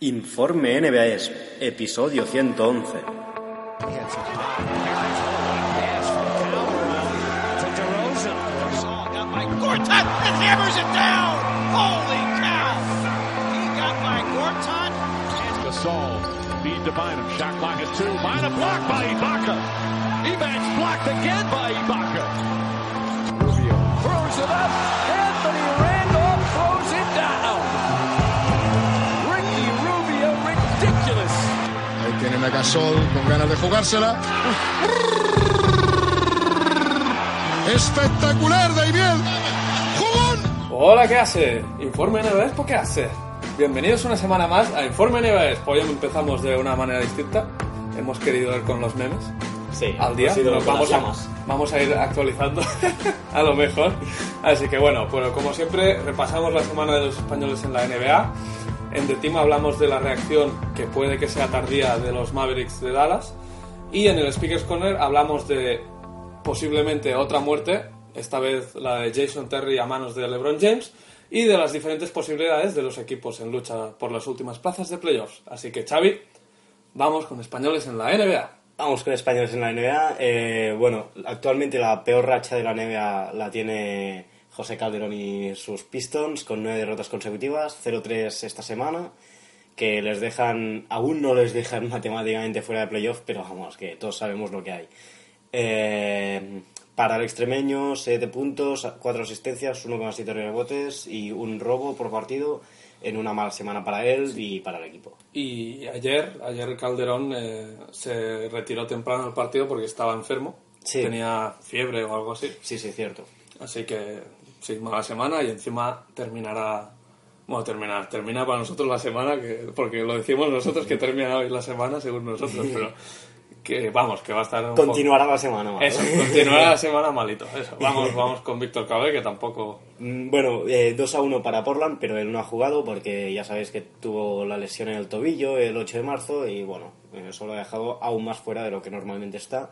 Informe NBAS, episodio 111. Gortat and hammers it down. Holy cow! He got by Gortat. Gasol, to Bynum. Shot. Gasol con ganas de jugársela. Espectacular, David. ¡Jugón! Hola, ¿qué hace? Informe NBS, ¿por qué hace? Bienvenidos una semana más a Informe NBS. Hoy empezamos de una manera distinta. Hemos querido ir con los memes Sí, al día. Nos vamos, a, vamos a ir actualizando a lo mejor. Así que bueno, pues como siempre, repasamos la semana de los españoles en la NBA. En The Team hablamos de la reacción que puede que sea tardía de los Mavericks de Dallas. Y en el Speakers Corner hablamos de posiblemente otra muerte, esta vez la de Jason Terry a manos de LeBron James, y de las diferentes posibilidades de los equipos en lucha por las últimas plazas de playoffs. Así que Xavi, vamos con españoles en la NBA. Vamos con españoles en la NBA. Eh, bueno, actualmente la peor racha de la NBA la tiene José Calderón y sus Pistons con nueve derrotas consecutivas, 0-3 esta semana, que les dejan, aún no les dejan matemáticamente fuera de playoff, pero vamos, que todos sabemos lo que hay. Eh, para el extremeño, 7 puntos, 4 asistencias, 1,7 rebotes y un robo por partido en una mala semana para él y para el equipo. Y ayer, ayer Calderón eh, se retiró temprano del partido porque estaba enfermo. Sí. Tenía fiebre o algo así. Sí, sí, cierto. Así que, sí, mala semana y encima terminará. Bueno, terminar, termina para nosotros la semana, que, porque lo decimos nosotros que termina hoy la semana, según nosotros, pero que vamos, que va a estar. un Continuará la semana. ¿vale? Eso, continuará la semana malito. Eso. Vamos, vamos con Víctor Cabré, que tampoco. Mm, Bueno, eh, 2 a 1 para Portland, pero él no ha jugado porque ya sabéis que tuvo la lesión en el tobillo el 8 de marzo y bueno, eh, eso lo ha dejado aún más fuera de lo que normalmente está.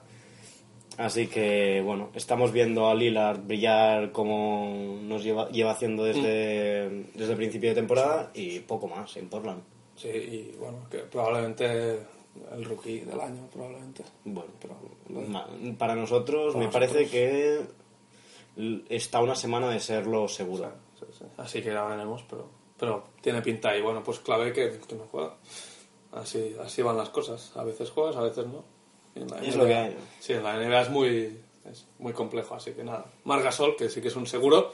Así que bueno, estamos viendo a Lillard brillar como nos lleva, lleva haciendo desde, desde el principio de temporada y poco más en Portland. Sí, y bueno, que probablemente el rookie del año, probablemente. Bueno, Pero para nosotros me parece que está una semana de serlo seguro. Sí, sí. Así que ya veremos, pero, pero tiene pinta. Y bueno, pues clave que, que no juega. Así, así van las cosas. A veces juegas, a veces no. En la Es lo que hay. Sí, en la NBA es muy, es muy complejo, así que nada. Margasol, que sí que es un seguro.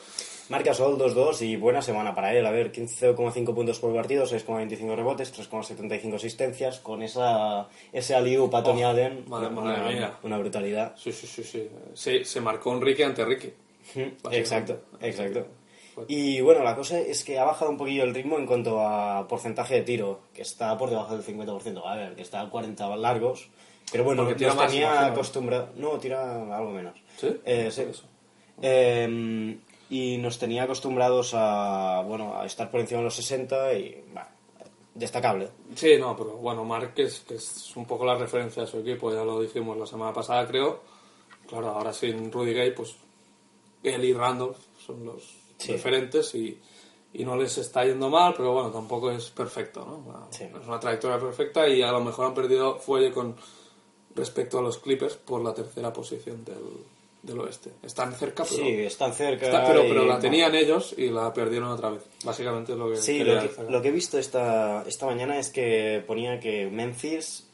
Marca Sol 2-2 y buena semana para él. A ver, 15,5 puntos por partido, 6,25 rebotes, 3,75 asistencias. Con esa, ese aliu para Tony Oh, Allen, madre- una, madre mía. una brutalidad. Sí, sí, sí, sí. Sí, se marcó un Ricky ante Ricky. Exacto, exacto. Y bueno, la cosa es que ha bajado un poquillo el ritmo en cuanto a porcentaje de tiro, que está por debajo del 50%. A ver, que está a 40 largos. Pero bueno, Porque tira nos más, tenía acostumbrado. No, tira algo menos. ¿Sí? Eh, sí. Eh, y nos tenía acostumbrados a, bueno, a estar por encima de los 60 y, bah, destacable. Sí, no, pero bueno, Mark que es, un poco la referencia de su equipo, ya lo dijimos la semana pasada, creo. Claro, ahora sin Rudy Gay, pues él y Randolph son los Sí. referentes y, y no les está yendo mal, pero bueno, tampoco es perfecto, ¿no? Una- Sí. Es una trayectoria perfecta y a lo mejor han perdido fuelle con respecto a los Clippers por la tercera posición del, del oeste. Están cerca, pero, Sí, están cerca. está- pero, y, pero la tenían ellos y la perdieron otra vez. Básicamente es lo que Sí, lo que, lo que he visto esta, esta mañana es que ponía que Memphis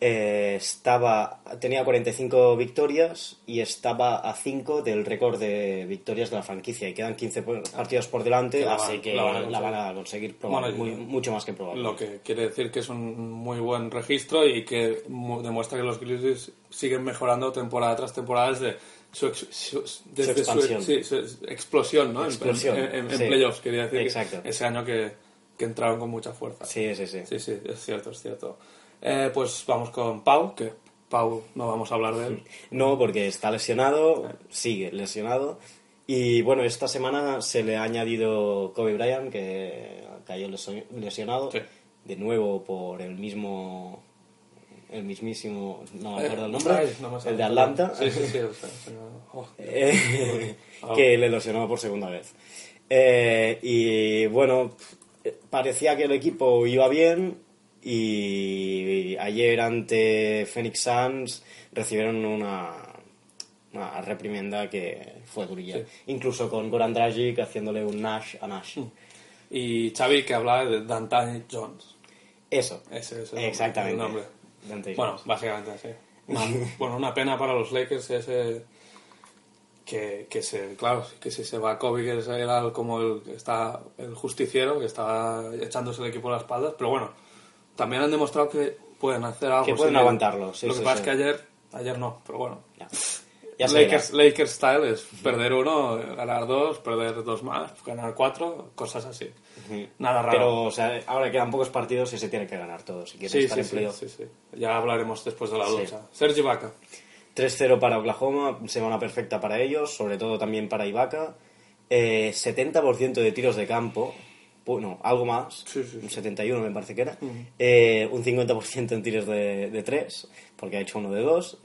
eh, estaba tenía 45 victorias y estaba a 5 del récord de victorias de la franquicia y quedan 15 por- partidos por delante, Que así van- que la van a van conseguir. a conseguir probable, Bueno, muy- y- mucho más que probable. Lo que quiere decir que es un muy buen registro y que mu- demuestra que los Grizzlies siguen mejorando temporada tras temporada desde su, ex- su- desde expansión. sí, su explosión, ¿no? En- Explosión, En, en- en sí. playoffs, quería decir. que Exacto. ese año que, que entraron con mucha fuerza. Sí, sí, sí. Sí, sí, es cierto, es cierto. Eh, pues vamos con Pau, que Pau no vamos a hablar de él. No, porque está lesionado, sigue lesionado. Y bueno, esta semana se le ha añadido Kobe Bryant, que cayó lesionado. Sí. De nuevo por el mismo. El mismísimo. No me acuerdo el Eh, nombre. ay, no me sale. el de Atlanta. Sí, sí, sí. oh. Eh, que le lesionó por segunda vez. Eh, y bueno, parecía que el equipo iba bien y ayer ante Phoenix Suns recibieron una, una reprimenda que fue durilla. Sí. Incluso con Goran Dragic haciéndole un Nash a Nash. Y Xavi que hablaba de Dantani Jones. Eso. Ese es el Exactamente. el nombre. Dante Bueno, Jones. básicamente sí. Una, bueno, una pena para los Lakers ese que, que se, claro, que si se va Kobe que era como el que está el justiciero que estaba echándose el equipo a las espaldas, pero bueno, también han demostrado que pueden hacer algo. Que pueden aguantarlo, sí, Lo sí, que pasa sí. es que ayer, ayer no, pero bueno. Ya. Lakers, Lakers style es perder uno, ganar dos, perder dos más, ganar cuatro, cosas así. Nada raro. Pero, o sea, ahora quedan pocos partidos y se tiene que ganar todo si quieres sí, estar sí, en sí. Ya hablaremos después de la lucha. Sergi Vaca. 3-0 para Oklahoma, semana perfecta para ellos, sobre todo también para Ibaka. Eh, 70% de tiros de campo, bueno, algo más, Sí, sí, sí. un 71 me parece que era. Eh, un 50% en tiros de, de 3, porque ha hecho uno de 2.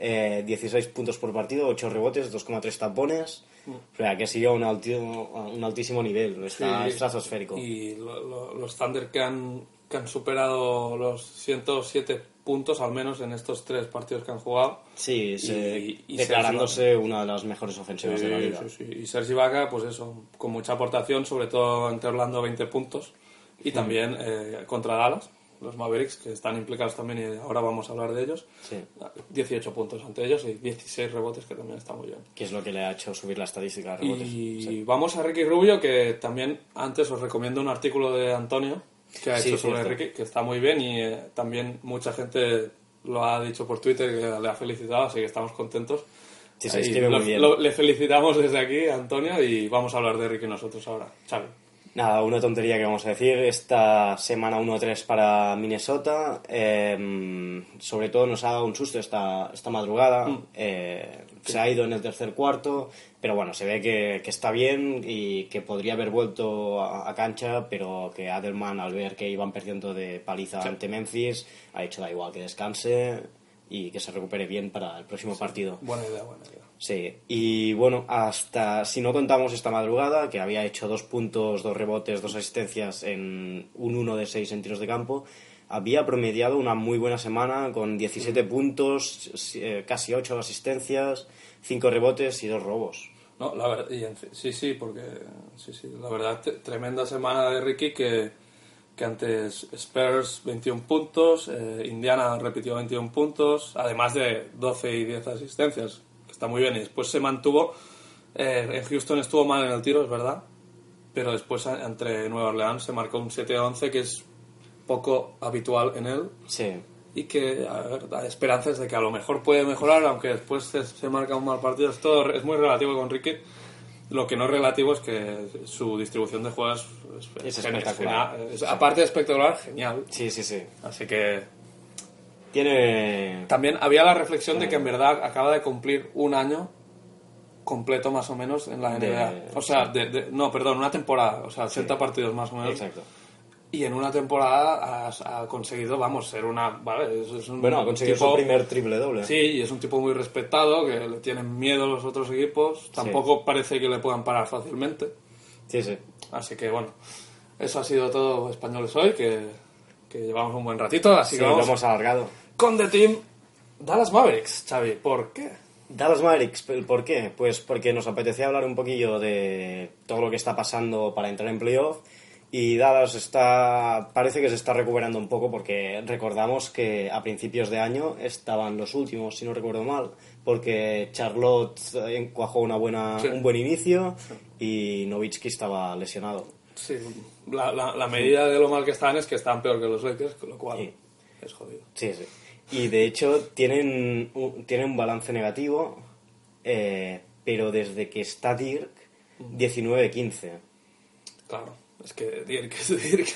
16 puntos por partido, 8 rebotes, 2,3 tapones. O sea, que sigue a un, alti- un altísimo nivel, está estratosférico. Y lo- lo- los Thunder que han, que han superado los 107 puntos, al menos en estos tres partidos que han jugado. Sí, se- Y- y declarándose una de las mejores ofensivas de la liga. sí, sí. Y Sergi Vaca, pues eso, con mucha aportación, sobre todo entre Orlando 20 puntos. Y también eh, contra Dallas, los Mavericks, que están implicados también y ahora vamos a hablar de ellos. Sí. 18 puntos ante ellos y 16 rebotes, que también está muy bien. Que es lo que le ha hecho subir la estadística de rebotes. Y Sí. vamos a Ricky Rubio, que también antes os recomiendo un artículo de Antonio que ha Sí, hecho sobre. Ricky, que está muy bien y eh, también mucha gente lo ha dicho por Twitter que le ha felicitado, así que estamos contentos. Sí, se Ahí escribe lo- muy bien. lo- le felicitamos desde aquí, Antonio, y vamos a hablar de Ricky nosotros ahora. Xavi. Nada, una tontería que vamos a decir. Esta semana 1-3 para Minnesota. eh, sobre todo nos ha dado un susto esta, esta madrugada. Mm. eh, se ha ido en el tercer cuarto. Pero bueno, se ve que, que está bien y que podría haber vuelto a, a cancha. Pero que Adelman, al ver que iban perdiendo de paliza ante Memphis, ha dicho da igual que descanse y que se recupere bien para el próximo partido. Buena idea, buena idea. Sí, y bueno, hasta si no contamos esta madrugada, que había hecho dos puntos, dos rebotes, dos asistencias en un 1 de 6 en tiros de campo, había promediado una muy buena semana con 17 puntos, eh, casi 8 asistencias, 5 rebotes y 2 robos. No, la verdad, y en fin, sí, sí, porque sí, sí, la verdad, tremenda semana de Ricky que, que antes Spurs 21 puntos, eh, Indiana repitió 21 puntos, además de 12 y 10 asistencias, que está muy bien, y después se mantuvo, eh, en Houston estuvo mal en el tiro, es verdad, pero después entre Nueva Orleans se marcó un 7-11 que es poco habitual en él, Sí, y que a ver, da esperanzas de que a lo mejor puede mejorar, aunque después se, se marca un mal partido. Es, todo, es muy relativo con Ricky. Lo que no es relativo es que su distribución de juegos es, Es espectacular. Es- aparte de espectacular, genial. sí, sí, sí. Así que Tiene... también había la reflexión de que en verdad acaba de cumplir un año completo más o menos en la De- NBA. o sea, de- de- no, perdón, una temporada, o sea, 80 partidos más o menos. Exacto. Y en una temporada has- ha, conseguido, vamos, ser una... ¿vale? Es, es un Bueno, ha conseguido tipo- su primer triple doble. Sí, y es un tipo muy respetado, que le tienen miedo los otros equipos. Tampoco parece que le puedan parar fácilmente. sí, sí. Así que bueno, eso ha sido todo españoles hoy, que, que llevamos un buen ratito. Así Sí, que lo vamos hemos alargado. con The Team Dallas Mavericks, Xavi. ¿Por qué? Dallas Mavericks, ¿el ¿por qué? Pues porque nos apetecía hablar un poquillo de todo lo que está pasando para entrar en playoff y Dallas está parece que se está recuperando un poco porque recordamos que a principios de año estaban los últimos, si no recuerdo mal, porque Charlotte eh, cuajó una buena, Sí. un buen inicio y Nowitzki estaba lesionado. Sí, la, la- la medida de lo mal que están es que están peor que los Lakers, con lo cual Sí. es jodido. Sí, sí. Y de hecho tienen un, tienen un balance negativo, eh, pero desde que está Dirk, 19-15. Claro, es que Dirk es Dirk.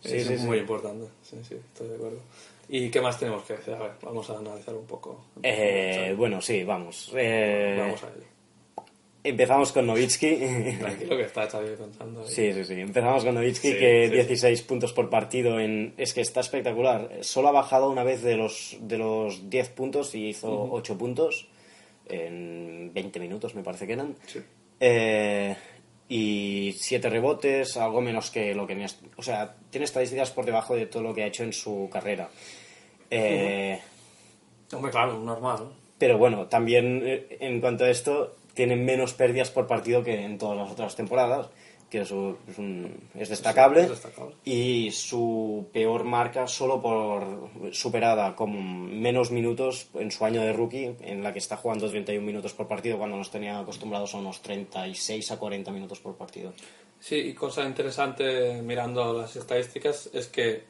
Sí, es sí, sí. muy importante. Sí, sí, estoy de acuerdo. ¿Y qué más tenemos que decir? A ver, vamos a analizar un poco. Eh, bueno, sí, vamos. Eh, Vamos a ello. Empezamos con Novitsky. Tranquilo que está Xavi pensando. ahí. Sí, sí, sí. Empezamos con Novitsky, Sí, que sí, 16 puntos por partido. En... Es que está espectacular. Solo ha bajado una vez de los, de los 10 puntos y hizo 8 puntos en 20 minutos, me parece que eran. Sí. Eh, y 7 rebotes, algo menos que lo que... O sea, tiene estadísticas por debajo de todo lo que ha hecho en su carrera. Eh, Hombre, claro, normal. ¿no? Pero bueno, también eh, en cuanto a esto, tiene menos pérdidas por partido que en todas las otras temporadas, que es, un- es destacable. es destacable. Y su peor marca solo por superada con menos minutos en su año de rookie, en la que está jugando 31 minutos por partido cuando nos tenía acostumbrados a unos 36 a 40 minutos por partido. Sí, y cosa interesante mirando las estadísticas es que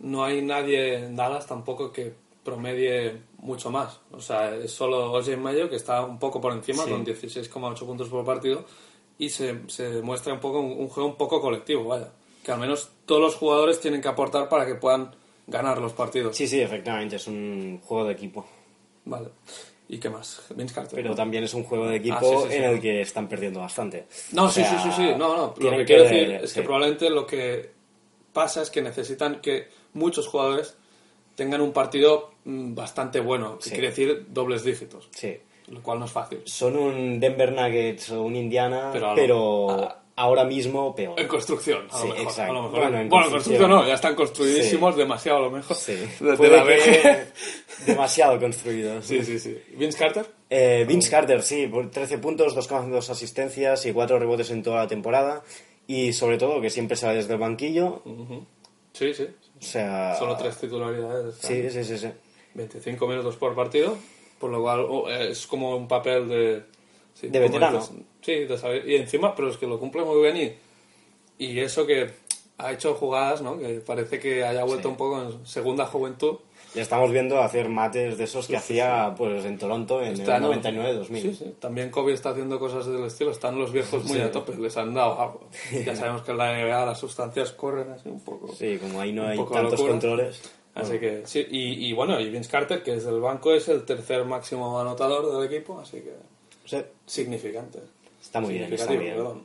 no hay nadie en Dallas tampoco que promedie mucho más. O sea, es solo Oje Mayo que está un poco por encima Sí. con 16,8 puntos por partido y se, se muestra un poco un, un juego un poco colectivo, vaya. Que al menos todos los jugadores tienen que aportar para que puedan ganar los partidos. Sí, sí, efectivamente, es un juego de equipo. Vale. ¿Y qué más? Vince Carter. Pero también es un juego de equipo Ah, sí, sí, sí. en el que están perdiendo bastante. No, O sí, sea, sí, sí, sí. No, no. Lo que quiero decir es que probablemente lo que pasa es que necesitan que muchos jugadores tengan un partido mm, bastante bueno, que quiere decir dobles dígitos, Sí. Lo cual no es fácil. Son un Denver Nuggets o un Indiana, Pero pero, a lo- ahora mismo peor. En construcción, a Sí, lo mejor. exacto. a lo mejor. Bueno, Bueno, en en construcción. no, ya están construidísimos demasiado a lo mejor. Sí. Desde Puede la vejez. demasiado construido. Sí, sí, sí. Vince Carter. Eh, Vince Carter, sí, por 13 puntos, 2,2 asistencias y 4 rebotes en toda la temporada. Y sobre todo que siempre sale desde el banquillo. Sí, sí. O sea. Solo tres titularidades. Sí, sí, sí, sí. 25 minutos por partido, por lo cual oh, es como un papel de... sí, De veterano. dices, sí, de saber. Y encima, pero es que lo cumple muy bien y, y eso que ha hecho jugadas, ¿no? Que parece que haya vuelto Sí. un poco en segunda juventud. Le estamos viendo hacer mates de esos que hacía pues en Toronto en Este el año- 99-2000. Sí, sí. También Kobe está haciendo cosas del estilo. Están los viejos muy Sí. a tope, les han dado algo. Ya sabemos que en la NBA las sustancias corren así un poco. Sí, como ahí no hay tantos locura. controles. Así que sí, y, y bueno, y Vince Carter, que desde el banco es el tercer máximo anotador del equipo, así que Sí, significante. está muy bien, está bien. perdón.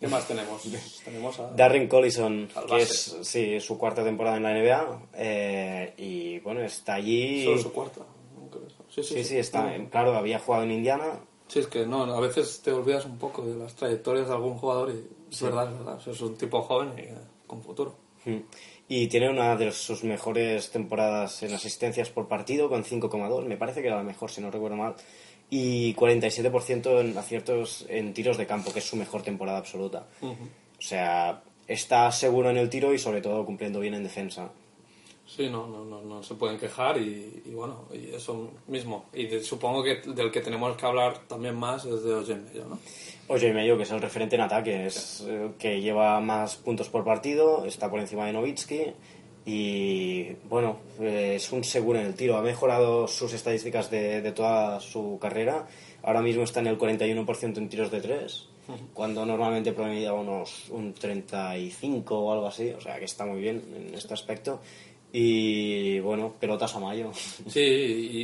¿Qué más tenemos? tenemos a... Darren Collison, que es sí, su cuarta temporada en la NBA. eh, y bueno, está allí. Solo su cuarta. Sí, sí, Sí, sí, está. Claro, había jugado en Indiana. Sí, es que no, a veces te olvidas un poco de las trayectorias de algún jugador y es verdad, es verdad. Es un tipo joven y con futuro. Mm. Y tiene una de sus mejores temporadas en asistencias por partido, con 5,2. Me parece que era la mejor, si no recuerdo mal. Y 47% en aciertos en tiros de campo, que es su mejor temporada absoluta. O sea, está seguro en el tiro y sobre todo cumpliendo bien en defensa. Sí, no, no, no, no se pueden quejar y, y bueno, y eso mismo. Y de- supongo que del que tenemos que hablar también más es de Oye Mello, ¿no? Oye, Medio, que es el referente en ataque, es eh, que lleva más puntos por partido, está por encima de Novitsky y bueno, eh, es un seguro en el tiro. Ha mejorado sus estadísticas de, de toda su carrera. Ahora mismo está en el 41% en tiros de 3, cuando normalmente promedia unos un 35 o algo así, o sea que está muy bien en este aspecto. Y bueno, pelotas a mayo. Sí,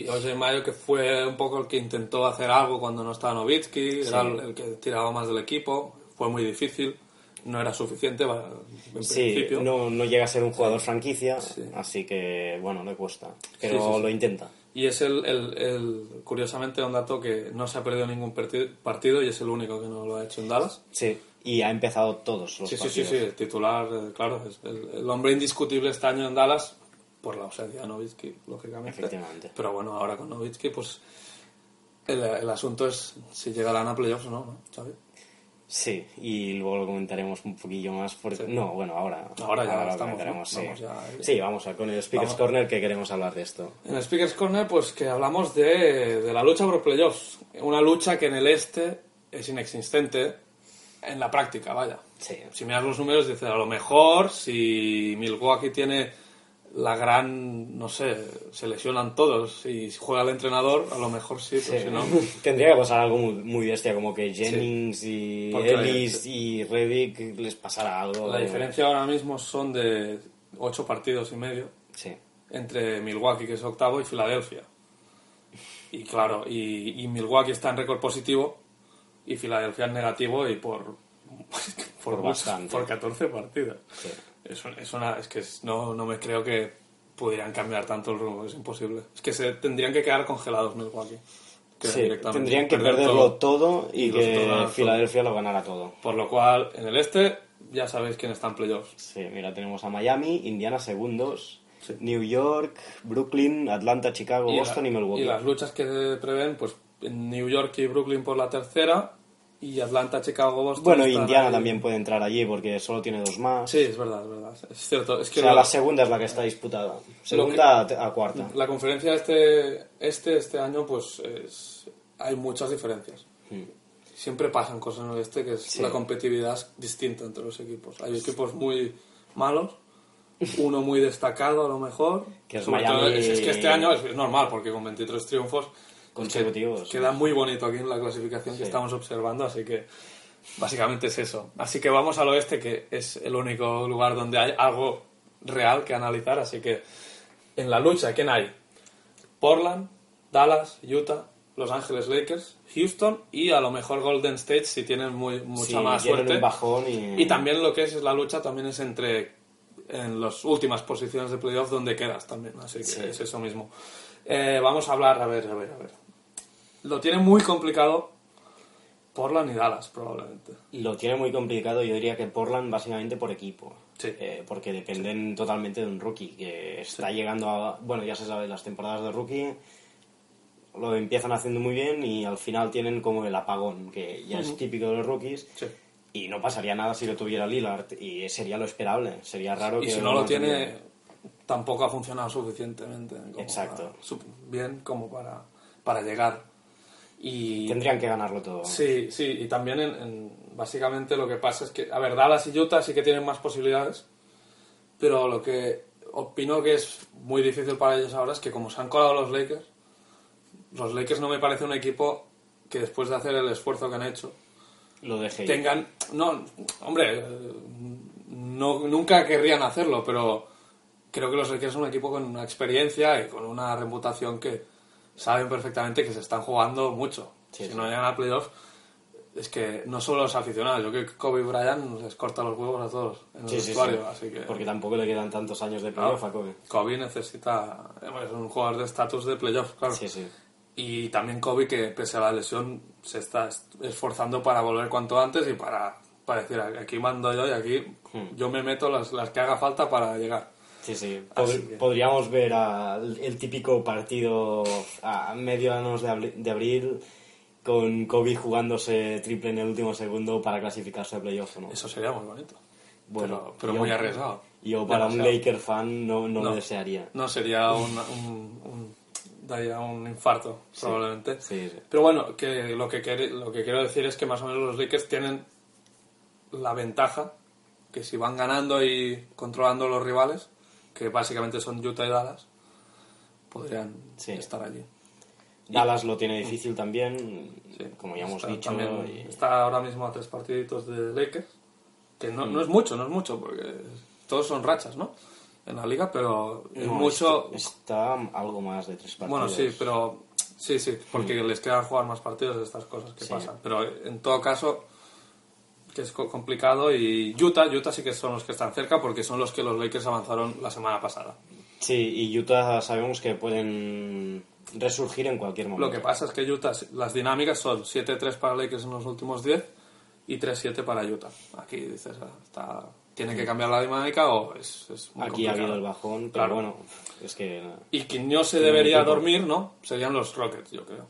y Oye Mayo que fue un poco el que intentó hacer algo cuando no estaba Novitsky, era el, que tiraba más del equipo, fue muy difícil, no era suficiente en Sí, principio. no, no llega a ser un jugador franquicia, así que bueno, le cuesta, pero lo intenta. Y es el, el, el- curiosamente, un dato que no se ha perdido ningún partido y es el único que no lo ha hecho en Dallas. Sí, y ha empezado todos los Sí, sí, sí, partidos. sí, el titular, eh, claro, es el, el hombre indiscutible este año en Dallas, por la ausencia de Novitsky, lógicamente. Efectivamente. Pero bueno, ahora con Novitsky, pues el, el asunto es si llegarán a playoffs o no, ¿no? ¿Sabes? Sí, y luego lo comentaremos un poquillo más. Porque... No, bueno, ahora, Ahora ya lo estamos, comentaremos, ¿no? sí. Vamos ya. Sí, vamos a con el Speakers Vamos. Corner que queremos hablar de esto. En el Speakers Corner, pues que hablamos de, de la lucha por playoffs. Una lucha que en el este es inexistente en la práctica, vaya. Sí. Si miras los números, dices, a lo mejor si Milwaukee tiene la gran, no sé, se lesionan todos y si juega el entrenador, a lo mejor sí, pero Sí. si no... Tendría que pasar algo muy, muy bestia, como que Jennings y Porque Ellis y Reddick les pasara algo. La diferencia ahora mismo son de ocho partidos y medio Sí. entre Milwaukee, que es octavo, y Filadelfia. Y claro, y, y Milwaukee está en récord positivo y Filadelfia en negativo y por, Por mucho- bastante. por 14 partidos. Sí. Es, es una, es que es- no, no me creo que pudieran cambiar tanto el rumbo, es imposible. Es que se tendrían que quedar congelados Milwaukee. Que Sí, tendrían que perder perderlo todo, y, Y otros que todo. Filadelfia lo ganara todo. Por lo cual, en el este ya sabéis quién está en playoffs. Sí, mira, tenemos a Miami, Indiana segundos, New York, Brooklyn, Atlanta, Chicago, Boston la- y Milwaukee. y las luchas que prevén, pues New York y Brooklyn por la tercera y Atlanta, Chicago, Boston. Bueno, Indiana ahí. también puede entrar allí porque solo tiene dos más. Sí, es verdad, es verdad. Es cierto. Es O que sea, lo- la segunda es la que está disputada. Segunda a, a cuarta. la conferencia este, este, este año, pues es- hay muchas diferencias. Siempre pasan cosas en el este que es Hmm. Sí. la competitividad es distinta entre los equipos. Hay equipos muy malos, uno muy destacado a lo mejor. Que es todo, Miami- es, es que este año es normal porque con 23 triunfos Consecutivos. Queda muy bonito aquí en la clasificación que estamos observando, así que básicamente es eso. Así que vamos al oeste, que es el único lugar donde hay algo real que analizar. Así que en la lucha, ¿quién hay? Portland, Dallas, Utah, Los Ángeles Lakers, Houston y a lo mejor Golden State si tienen muy, mucha Sí, más suerte. un bajón y... Y también lo que es la lucha también es entre en las últimas posiciones de playoff donde quedas también, así que Sí. es eso mismo. Eh, vamos a hablar, a ver, a ver, a ver. Lo tiene muy complicado Portland y Dallas, probablemente. Lo tiene muy complicado, yo diría que Portland básicamente por equipo. Sí. Eh, porque dependen totalmente de un rookie que está llegando a... Bueno, ya se sabe, las temporadas de rookie lo empiezan haciendo muy bien y al final tienen como el apagón, que ya es típico de los rookies. Sí. Y no pasaría nada si lo tuviera Lillard y sería lo esperable. Sería raro Y que si no lo tiene, tampoco ha funcionado suficientemente como Exacto. para- bien como para, para llegar. Y Tendrían que ganarlo todo. Sí, sí, y también en, en- básicamente lo que pasa es que, a ver, Dallas y Utah sí que tienen más posibilidades, pero lo que opino que es muy difícil para ellos ahora es que como se han colado los Lakers, los Lakers no me parece un equipo que después de hacer el esfuerzo que han hecho, Lo dejé. tengan... No, hombre, no, nunca querrían hacerlo, pero creo que los Lakers son un equipo con una experiencia y con una reputación que saben perfectamente que se están jugando mucho. Sí, si sí. no llegan a playoffs, es que no solo los aficionados, yo creo que Kobe Bryant les corta los huevos a todos en el Sí, sí. vestuario, así que... Porque tampoco le quedan tantos años de claro, playoff a Kobe. Kobe necesita... Es un jugador de estatus de playoff, claro. Y también Kobe, que pese a la lesión, se está esforzando para volver cuanto antes y para, para decir, aquí mando yo y aquí Hmm. yo me meto las, las que haga falta para llegar. Sí, sí. Así Pod- que- Podríamos ver al- el típico partido a medianos de, abri- de abril con Kobe jugándose triple en el último segundo para clasificarse a playoff, ¿o ¿no? Eso sería muy bonito. Bueno, pero, pero yo- muy arriesgado. Yo para un. Laker fan no, no, No. lo desearía. No, sería un, un, un- daría un infarto, probablemente. Sí, sí. Pero bueno, que lo, que lo que quiero decir es que más o menos los Lakers tienen la ventaja que si van ganando y controlando los rivales, que básicamente son Utah y Dallas, podrían Sí. estar allí. Dallas lo tiene difícil también, Sí. como ya hemos Está dicho. también- y- Está ahora mismo a tres partiditos de Lakers, que no, no es mucho, no es mucho, porque todos son rachas, ¿no? En la liga, pero es No, mucho... Está, está algo más de tres partidos. Bueno, sí, pero sí, sí, porque les quedan jugar más partidos de estas cosas que Sí. pasan. Pero en todo caso, que es co- complicado y Utah, Utah sí que son los que están cerca porque son los que los Lakers avanzaron la semana pasada. Sí, y Utah sabemos que pueden resurgir en cualquier momento. Lo que pasa es que Utah, las dinámicas son 7-3 para Lakers en los últimos 10 y 3-7 para Utah. Aquí dices, ah, está, ¿tiene que cambiar la dinámica o es, es muy Aquí ha complicado? habido el bajón, pero Claro. bueno, es que... Y quien no se debería dormir, ¿no? Serían los Rockets, yo creo.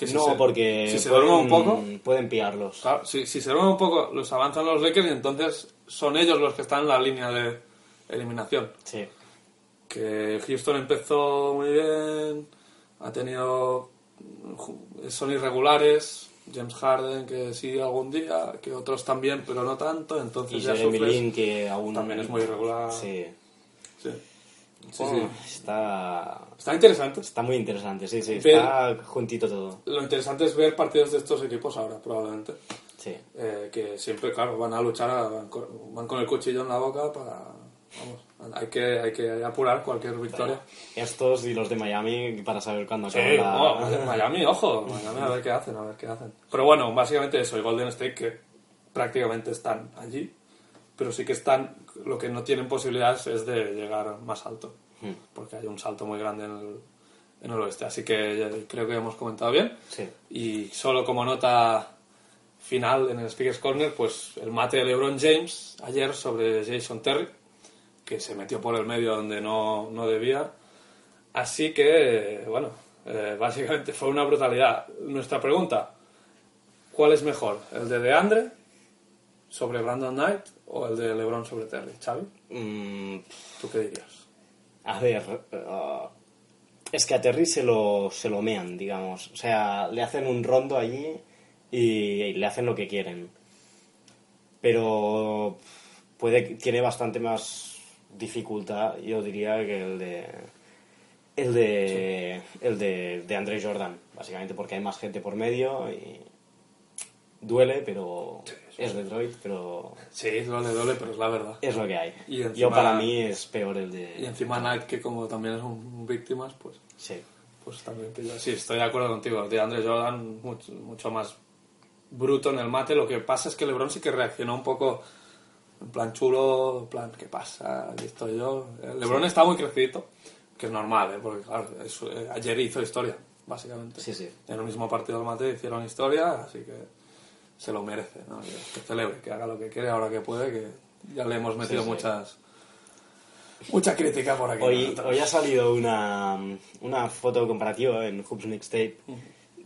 Que si no, se- porque si se pueden, duerme un poco, pueden pillarlos. Claro, si, si se duerme un poco, los avanzan los Lakers y entonces son ellos los que están en la línea de eliminación. Sí. Que Houston empezó muy bien, ha tenido. son irregulares. James Harden, que sí algún día, que otros también, pero no tanto. Entonces Y ya Jeremy. Lin, que aún... También es muy irregular. Sí. Sí. Bueno, Está, Está interesante. está muy interesante, sí, sí. Está juntito todo. Lo interesante es ver partidos de estos equipos ahora, probablemente. Sí. Eh, que siempre, claro, van a luchar, a- van, con, van con el cuchillo en la boca para... Vamos, hay que, hay que apurar cualquier victoria. Estos y los de Miami para saber cuándo Sí, acaba la... no, Miami, ojo, Miami a ver qué hacen, a ver qué hacen. Pero bueno, básicamente eso, y Golden State que prácticamente están allí, pero sí que están, lo que no tienen posibilidades es de llegar más alto, Hmm. porque hay un salto muy grande en el, en el oeste. Así que ya creo que hemos comentado bien. Sí. Y solo como nota final en el Speaker's Corner, pues el mate de LeBron James ayer sobre Jason Terry, que se metió por el medio donde no, no debía. Así que, bueno, eh, básicamente fue una brutalidad. Nuestra pregunta, ¿cuál es mejor? ¿El de DeAndre sobre Brandon Knight o el de LeBron sobre Terry? Xavi, Mm, ¿tú qué dirías? a ver, uh, es que a Terry se lo, se lo mean, digamos. O sea, le hacen un rondo allí y, y le hacen lo que quieren. Pero puede que- tiene bastante más dificultad, yo diría, que el de el de el de, de Andre Jordan, básicamente porque hay más gente por medio y duele, pero es Detroit, pero Sí, duele, duele, pero es la verdad. es lo que hay. Y encima- Yo para mí es peor el de Y encima Knight, que como también es un víctimas, pues sí. pues también pilla. Sí, estoy de acuerdo contigo. De Andre Jordan, mucho, mucho más bruto en el mate. Lo que pasa es que LeBron sí que reaccionó un poco en plan chulo, en plan, ¿qué pasa? Aquí estoy yo. Eh, LeBron está muy crecidito, que es normal, ¿eh? porque claro, es- eh, ayer hizo historia, básicamente. Sí, sí. En el mismo partido del mate hicieron historia, así que se lo merece, ¿no? Que, que celebre, que haga lo que quiere ahora que puede, que ya le hemos metido Sí, sí. muchas... Mucha crítica por aquí. Hoy, hoy ha salido una, una foto comparativa en Hoops Mixtape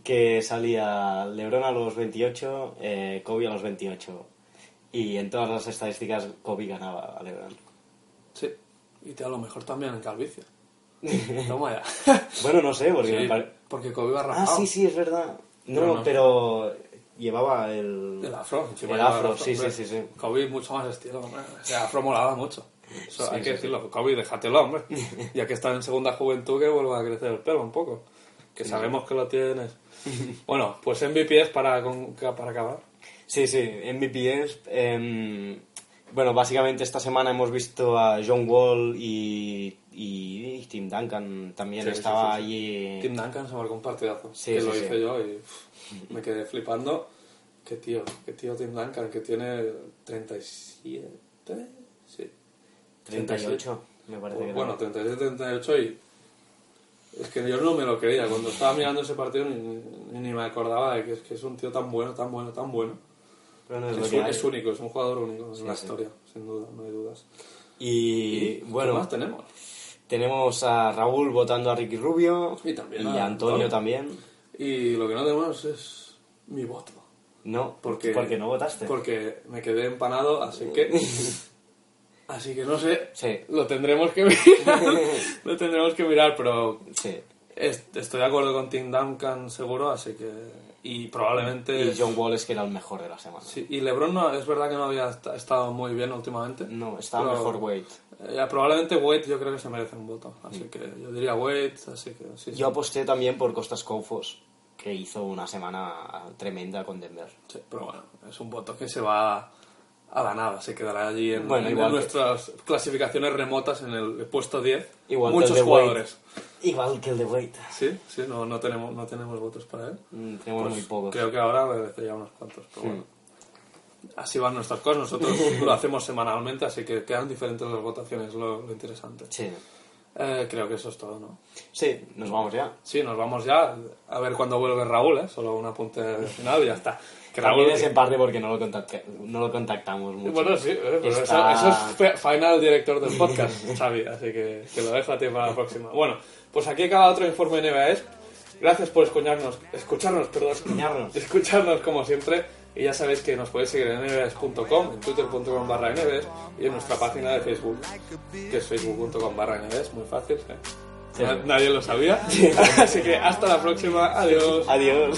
que salía LeBron a los 28, eh, Kobe a los 28. Y en todas las estadísticas Kobe ganaba a LeBron. Sí, y te a lo mejor también en calvicie. Toma ya. Bueno, no sé, porque Sí, me pare- porque Kobe Ah, rapado. sí, sí, es verdad. No, Pero no. pero llevaba el... El afro. El afro, sí, sí, sí, sí. Kobe mucho más estilo, hombre. Afro molaba mucho. Sí, hay que decirlo. Kobe, déjatelo, hombre. Ya que está en segunda juventud, que vuelva a crecer el pelo un poco. Que sabemos que lo tienes. Bueno, pues MVP es para, para acabar. Sí, sí, MVP es... em, bueno, básicamente esta semana hemos visto a John Wall y, y, y Tim Duncan también Sí, estaba allí... Tim Duncan se marcó un partidazo. Sí, que lo hice yo y me quedé flipando. Qué tío, qué tío Tim Duncan, que tiene 37. Sí. 38, me parece que era. Bueno, 37, 38 y... Es que yo no me lo creía. Cuando estaba mirando ese partido ni, ni- ni me acordaba de que es, que es un tío tan bueno, tan bueno, tan bueno. Pero no es Es, que un- es único, es un jugador único en la sí. historia, sin duda, no hay dudas. Y ¿Qué bueno, más tenemos? tenemos a Raúl votando a Ricky Rubio Y también y a a Antonio Antonio. también. Y lo que no tenemos es mi voto. No, Porque, porque no votaste. Porque me quedé empanado, así que... así que no sé. Sí. Lo tendremos que mirar. lo tendremos que mirar, pero Sí. est- estoy de acuerdo con Tim Duncan seguro, así que... Y probablemente... Y John Wall es que era el mejor de la semana. Sí, y LeBron no, es verdad que no había est- estado muy bien últimamente. No, estaba mejor Wade. Eh, probablemente Wade yo creo que se merece un voto. Así que yo diría Wade, así que sí. sí. Yo aposté también por Costas Koufos, que hizo una semana tremenda con Denver. Sí, pero bueno, es un voto que se va a la nada, se quedará allí en, Bueno, en igual que- nuestras clasificaciones remotas en el puesto 10. Igual Muchos jugadores. Igual que el de Wade. Sí, sí, no, no, tenemos, no tenemos votos para él. Mm, Tenemos Pues muy pocos. Creo que ahora merecería unos cuantos, pero bueno. Así van nuestras cosas, nosotros lo hacemos semanalmente, así que quedan diferentes las votaciones, lo, lo interesante. Sí. Eh, creo que eso es todo, ¿no? Sí, nos vamos ya. Sí, nos vamos ya a ver cuándo vuelve Raúl, ¿eh? Solo un apunte final y ya está. Que También es en parte porque no lo, contacta- no lo contactamos mucho. Bueno, sí, eh, pero Está- eso, eso es fe- final director del podcast, Xavi, así que te lo dejo a ti para la próxima. Bueno, pues aquí acaba otro informe NBAS. Gracias por escucharnos, escucharnos, perdón, Escucharnos. escucharnos como siempre. Y ya sabéis que nos podéis seguir en nbs.com, en twitter.com barra nbs y en nuestra página de Facebook, que es facebook.com barra nbs, muy fácil. ¿eh? Sí. Na- Nadie lo sabía. Así que hasta la próxima, adiós. Adiós.